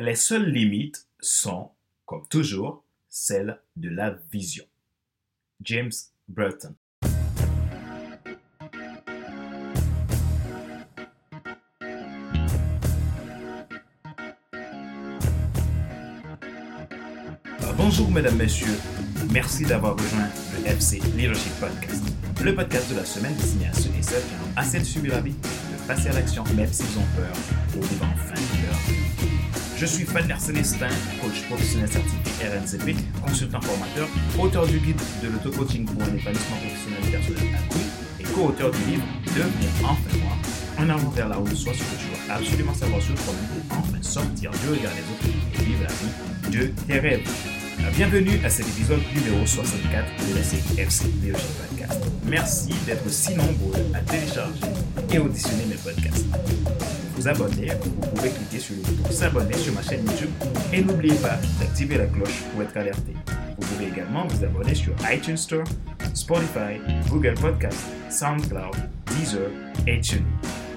Les seules limites sont, comme toujours, celles de la vision. James Burton. Bonjour mesdames, messieurs. Merci d'avoir rejoint le FC Leadership Podcast, le podcast de la semaine destiné à ceux et celles qui ont assez de subir la vie, de passer à l'action même s'ils ont peur, pour vivre enfin leur. Je suis Fadler Célestin, coach professionnel certifié RNCP, consultant formateur, auteur du guide de l'auto-coaching pour un épanouissement professionnel et personnel accru et co-auteur du livre Devenir enfin moi, en avant vers la route soit ce que tu veux absolument savoir sur toi-même pour enfin sortir du regard des autres et vivre la vie de tes rêves. Bienvenue à cet épisode numéro 64 de la série Podcast. Merci d'être si nombreux à télécharger et auditionner mes podcasts. Vous abonner, vous pouvez cliquer sur le bouton s'abonner sur ma chaîne YouTube et n'oubliez pas d'activer la cloche pour être alerté. Vous pouvez également vous abonner sur iTunes Store, Spotify, Google Podcast, SoundCloud, Deezer et TuneIn.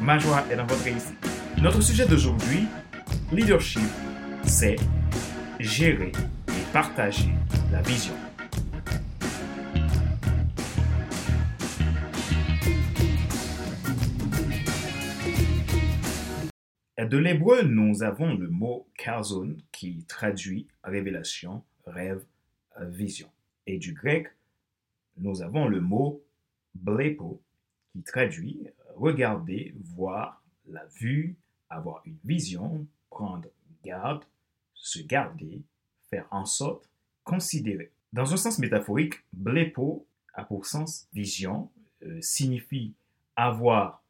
Ma joie est dans votre réussite. Notre sujet d'aujourd'hui, leadership, c'est gérer partager la vision. De l'hébreu, nous avons le mot karzon qui traduit révélation, rêve, vision. Et du grec, nous avons le mot blepo qui traduit regarder, voir, la vue, avoir une vision, prendre garde, se garder, faire en sorte, considérer. Dans un sens métaphorique, blepo a pour sens vision, euh, signifie avoir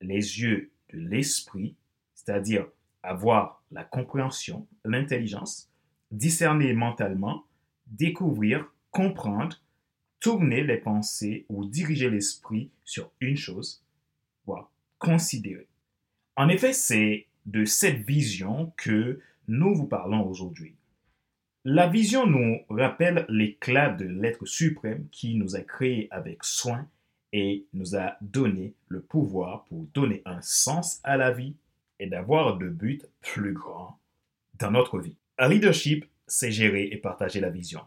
les yeux de l'esprit, c'est-à-dire avoir la compréhension, l'intelligence, discerner mentalement, découvrir, comprendre, tourner les pensées ou diriger l'esprit sur une chose, voire considérer. En effet, c'est de cette vision que nous vous parlons aujourd'hui. La vision nous rappelle l'éclat de l'être suprême qui nous a créés avec soin et nous a donné le pouvoir pour donner un sens à la vie et d'avoir de buts plus grands dans notre vie. Leadership, c'est gérer et partager la vision.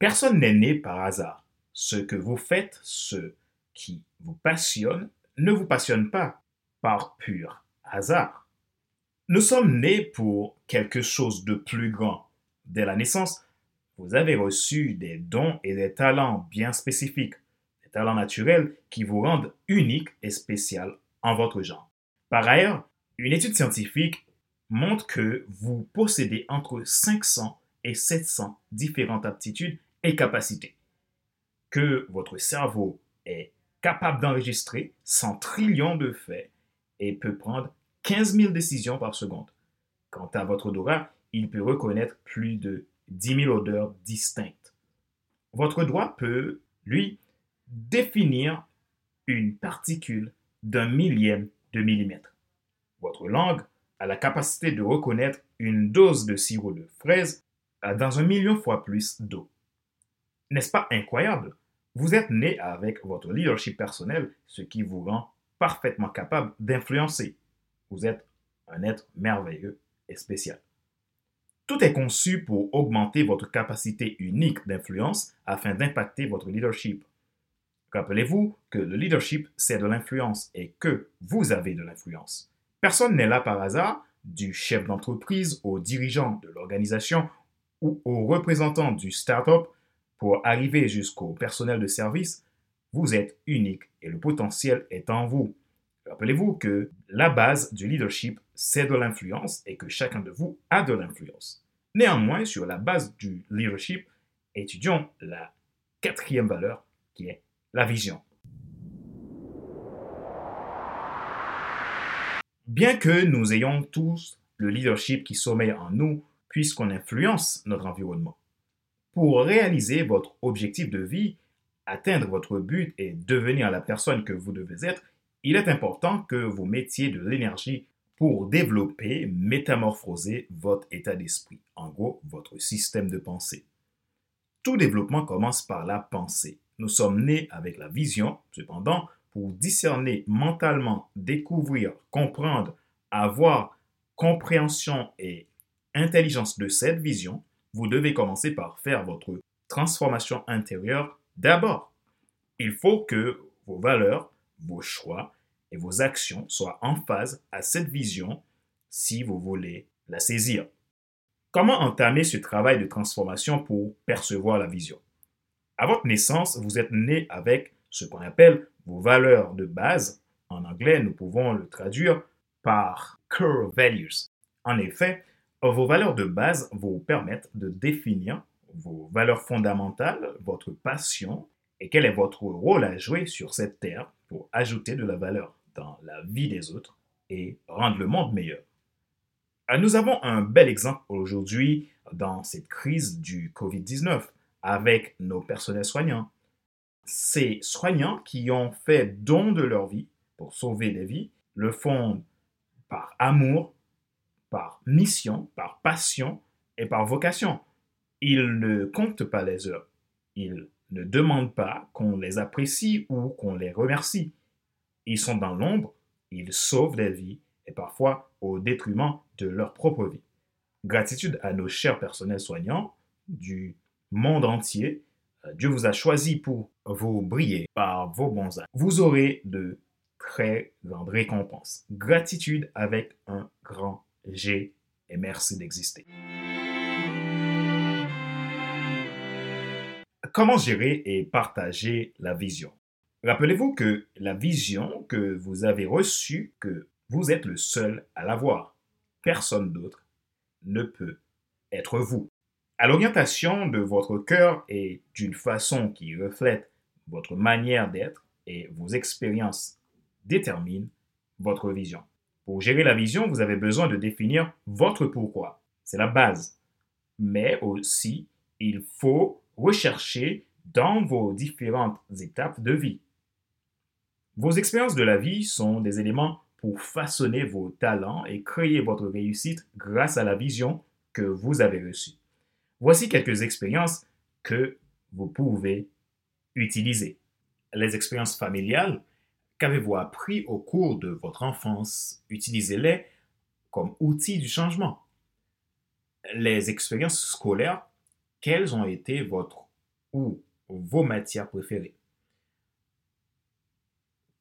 Personne n'est né par hasard. Ce que vous faites, ce qui vous passionne, ne vous passionne pas par pur hasard. Nous sommes nés pour quelque chose de plus grand Dès la naissance, vous avez reçu des dons et des talents bien spécifiques, des talents naturels qui vous rendent unique et spécial en votre genre. Par ailleurs, une étude scientifique montre que vous possédez entre 500 et 700 différentes aptitudes et capacités, que votre cerveau est capable d'enregistrer 100 trillions de faits et peut prendre 15 000 décisions par seconde. Quant à votre odorat, il peut reconnaître plus de 10 000 odeurs distinctes. Votre doigt peut, lui, définir une particule d'un millième de millimètre. Votre langue a la capacité de reconnaître une dose de sirop de fraise dans un million fois plus d'eau. N'est-ce pas incroyable? Vous êtes né avec votre leadership personnel, ce qui vous rend parfaitement capable d'influencer. Vous êtes un être merveilleux et spécial. Tout est conçu pour augmenter votre capacité unique d'influence afin d'impacter votre leadership. Rappelez-vous que le leadership, c'est de l'influence et que vous avez de l'influence. Personne n'est là par hasard, du chef d'entreprise au dirigeant de l'organisation ou au représentant du startup pour arriver jusqu'au personnel de service. Vous êtes unique et le potentiel est en vous. Rappelez-vous que la base du leadership, c'est de l'influence et que chacun de vous a de l'influence. Néanmoins, sur la base du leadership, étudions la quatrième valeur qui est la vision. Bien que nous ayons tous le leadership qui sommeille en nous, puisqu'on influence notre environnement, pour réaliser votre objectif de vie, atteindre votre but et devenir la personne que vous devez être, il est important que vous mettiez de l'énergie pour développer, métamorphoser votre état d'esprit, en gros votre système de pensée. Tout développement commence par la pensée. Nous sommes nés avec la vision, cependant, pour discerner mentalement, découvrir, comprendre, avoir compréhension et intelligence de cette vision, vous devez commencer par faire votre transformation intérieure d'abord. Il faut que vos valeurs, vos choix et vos actions soient en phase à cette vision si vous voulez la saisir. Comment entamer ce travail de transformation pour percevoir la vision? À votre naissance, vous êtes né avec ce qu'on appelle vos valeurs de base. En anglais, nous pouvons le traduire par core values. En effet, vos valeurs de base vous permettent de définir vos valeurs fondamentales, votre passion et quel est votre rôle à jouer sur cette terre pour ajouter de la valeur dans la vie des autres et rendre le monde meilleur. Euh, nous avons un bel exemple aujourd'hui dans cette crise du COVID-19 avec nos personnels soignants. Ces soignants qui ont fait don de leur vie pour sauver des vies le font par amour, par mission, par passion et par vocation. Ils ne comptent pas les heures. Ils ne demandent pas qu'on les apprécie ou qu'on les remercie. Ils sont dans l'ombre, ils sauvent des vies et parfois au détriment de leur propre vie. Gratitude à nos chers personnels soignants du monde entier. Euh, Dieu vous a choisi pour vous briller par vos bons actes. Vous aurez de très grandes récompenses. Gratitude avec un grand G et merci d'exister. Comment gérer et partager la vision? Rappelez-vous que la vision que vous avez reçue, que vous êtes le seul à l'avoir. Personne d'autre ne peut être vous. À l'orientation de votre cœur et d'une façon qui reflète votre manière d'être et vos expériences déterminent votre vision. Pour gérer la vision, vous avez besoin de définir votre pourquoi. C'est la base. Mais aussi, il faut rechercher dans vos différentes étapes de vie. Vos expériences de la vie sont des éléments pour façonner vos talents et créer votre réussite grâce à la vision que vous avez reçue. Voici quelques expériences que vous pouvez utiliser. Les expériences familiales, qu'avez-vous appris au cours de votre enfance? Utilisez-les comme outils du changement. Les expériences scolaires, quelles ont été votre ou vos matières préférées?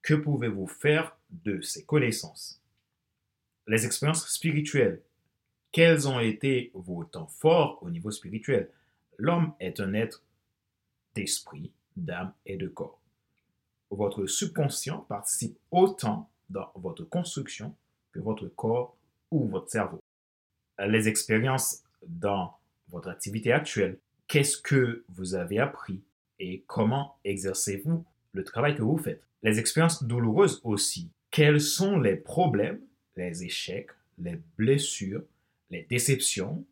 Que pouvez-vous faire de ces connaissances? Les expériences spirituelles. Quels ont été vos temps forts au niveau spirituel? L'homme est un être d'esprit, d'âme et de corps. Votre subconscient participe autant dans votre construction que votre corps ou votre cerveau. Les expériences dans votre activité actuelle. Qu'est-ce que vous avez appris et comment exercez-vous le travail que vous faites? Les expériences douloureuses aussi quels sont les problèmes, les échecs, les blessures, les déceptions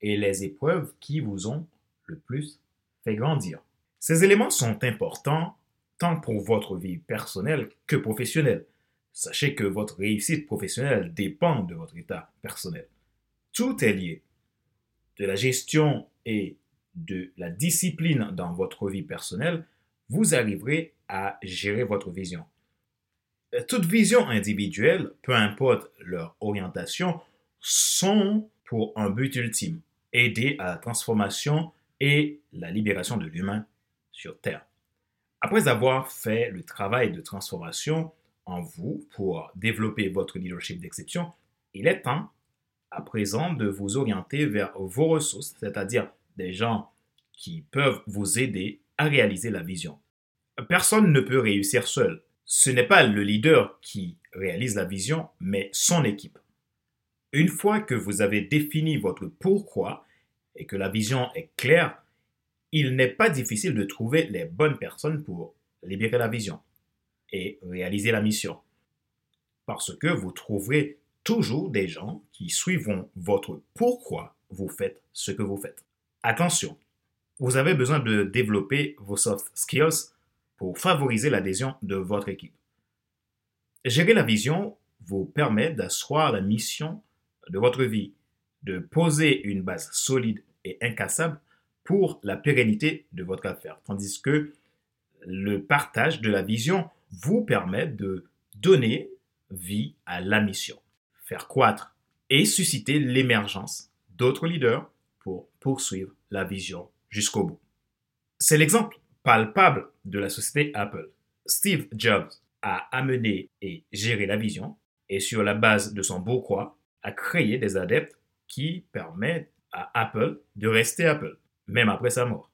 et les épreuves qui vous ont le plus fait grandir? Ces éléments sont importants tant pour votre vie personnelle que professionnelle. Sachez que votre réussite professionnelle dépend de votre état personnel. Tout est lié. De la gestion et de la discipline dans votre vie personnelle, vous arriverez à gérer votre vision. Toute vision individuelle, peu importe leur orientation, sont pour un but ultime, aider à la transformation et la libération de l'humain sur Terre. Après avoir fait le travail de transformation en vous pour développer votre leadership d'exception, il est temps à présent de vous orienter vers vos ressources, c'est-à-dire des gens qui peuvent vous aider à réaliser la vision. Personne ne peut réussir seul ce n'est pas le leader qui réalise la vision, mais son équipe. Une fois que vous avez défini votre pourquoi et que la vision est claire, il n'est pas difficile de trouver les bonnes personnes pour libérer la vision et réaliser la mission. Parce que vous trouverez toujours des gens qui suivront votre pourquoi vous faites ce que vous faites. Attention, vous avez besoin de développer vos soft skills pour favoriser l'adhésion de votre équipe. Gérer la vision vous permet d'asseoir la mission de votre vie, de poser une base solide et incassable pour la pérennité de votre affaire, tandis que le partage de la vision vous permet de donner vie à la mission, faire croître et susciter l'émergence d'autres leaders pour poursuivre la vision jusqu'au bout. C'est l'exemple palpable de la société Apple. Steve Jobs a amené et géré la vision et sur la base de son pourquoi a créé des adeptes qui permettent à Apple de rester Apple, même après sa mort.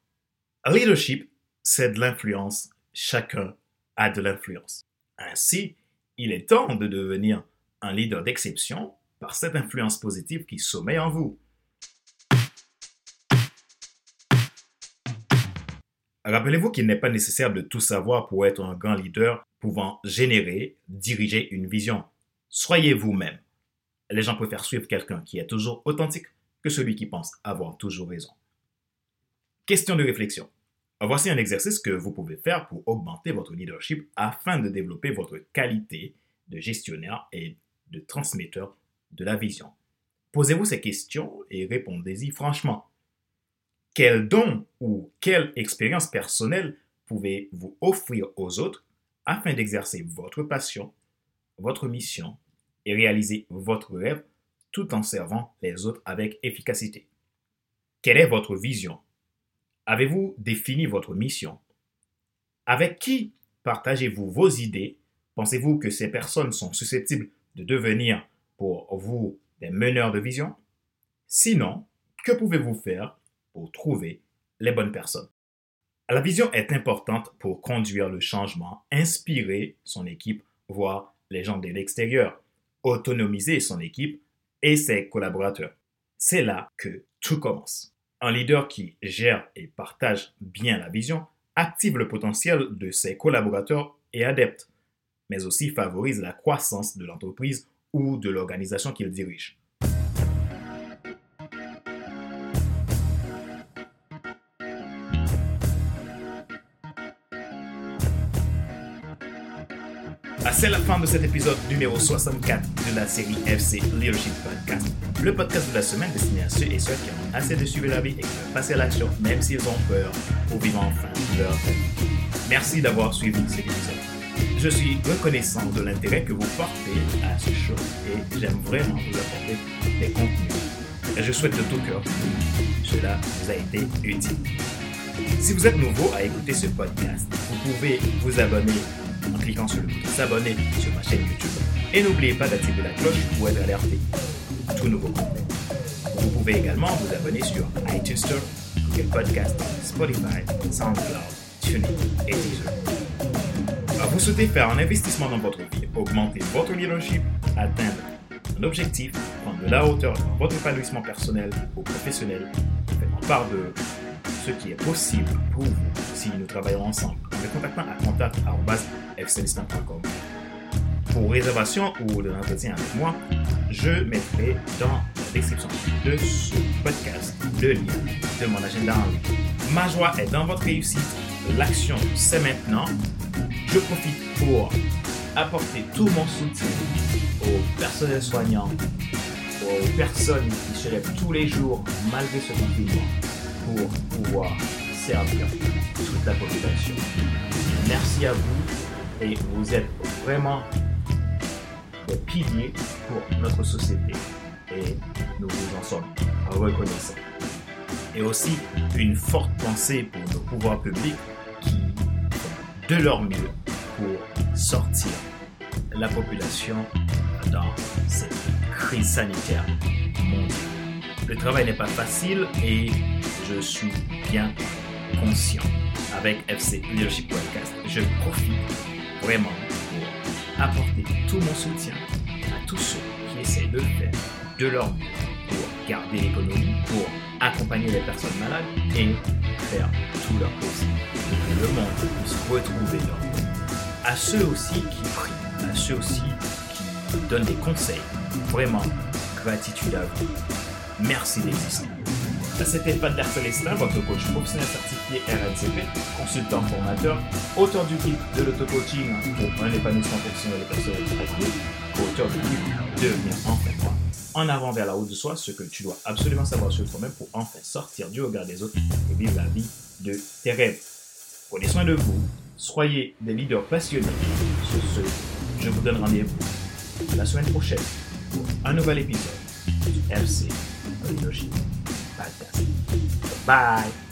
Leadership, c'est de l'influence. Chacun a de l'influence. Ainsi, il est temps de devenir un leader d'exception par cette influence positive qui sommeille en vous. Rappelez-vous qu'il n'est pas nécessaire de tout savoir pour être un grand leader pouvant générer, diriger une vision. Soyez vous-même. Les gens préfèrent suivre quelqu'un qui est toujours authentique que celui qui pense avoir toujours raison. Question de réflexion. Voici un exercice que vous pouvez faire pour augmenter votre leadership afin de développer votre qualité de gestionnaire et de transmetteur de la vision. Posez-vous ces questions et répondez-y franchement. Quel don ou quelle expérience personnelle pouvez-vous offrir aux autres afin d'exercer votre passion, votre mission et réaliser votre rêve tout en servant les autres avec efficacité? Quelle est votre vision? Avez-vous défini votre mission? Avec qui partagez-vous vos idées? Pensez-vous que ces personnes sont susceptibles de devenir pour vous des meneurs de vision? Sinon, que pouvez-vous faire pour trouver les bonnes personnes? La vision est importante pour conduire le changement, inspirer son équipe, voire les gens de l'extérieur, autonomiser son équipe et ses collaborateurs. C'est là que tout commence. Un leader qui gère et partage bien la vision active le potentiel de ses collaborateurs et adeptes, mais aussi favorise la croissance de l'entreprise ou de l'organisation qu'il dirige. C'est la fin de cet épisode numéro 64 de la série FC Leadership Podcast, le podcast de la semaine destiné à ceux et ceux qui ont assez de suivre la vie et qui veulent passer à l'action même s'ils ont peur pour vivre enfin leur vie. Merci d'avoir suivi cet épisode. Je suis reconnaissant de l'intérêt que vous portez à ce show et j'aime vraiment vous apporter des contenus. Je souhaite de tout cœur que cela vous a été utile. Si vous êtes nouveau à écouter ce podcast, vous pouvez vous abonner en cliquant sur le bouton s'abonner sur ma chaîne YouTube. Et n'oubliez pas d'activer la cloche pour être alerté tout nouveau contenu. Vous pouvez également vous abonner sur iTunes Store, Google Podcast, Spotify, SoundCloud, TuneIn et Deezer. Vous souhaitez faire un investissement dans votre vie, augmenter votre leadership, atteindre un objectif, prendre de la hauteur dans votre épanouissement personnel ou professionnel, faites part de ce qui est possible pour vous si nous travaillons ensemble en me contactant à contact.fclistan.com. Pour réservation ou de l'entretien avec moi, je mettrai dans la description de ce podcast le lien de mon agenda en ligne. Ma joie est dans votre réussite. L'action, c'est maintenant. Je profite pour apporter tout mon soutien aux personnels soignants, aux personnes qui se lèvent tous les jours malgré ce confinement pour pouvoir servir toute la population. Merci à vous et vous êtes vraiment des piliers pour notre société et nous vous en sommes reconnaissants. Et aussi une forte pensée pour nos pouvoirs publics qui font de leur mieux pour sortir la population dans cette crise sanitaire mondiale. Le travail n'est pas facile et je suis bien conscient. Avec FC Leadership Podcast, je profite vraiment pour apporter tout mon soutien à tous ceux qui essaient de faire de leur mieux pour garder l'économie, pour accompagner les personnes malades et faire tout leur possible pour que le monde puisse retrouver leur vie. À ceux aussi qui prient, à ceux aussi qui donnent des conseils, vraiment gratitude à vous. Merci d'exister. C'était Pater Célestin, votre coach professionnel certifié RNCP, consultant formateur, auteur du guide de l'auto-coaching pour un épanouissement professionnel et personnel auteur du livre Devenir enfin. En avant vers la haute de soi, ce que tu dois absolument savoir sur toi-même pour enfin sortir du regard des autres et vivre la vie de tes rêves. Prenez soin de vous, soyez des leaders passionnés. Sur ce, je vous donne rendez-vous la semaine prochaine pour un nouvel épisode du FC Leadership Podcast. Bye!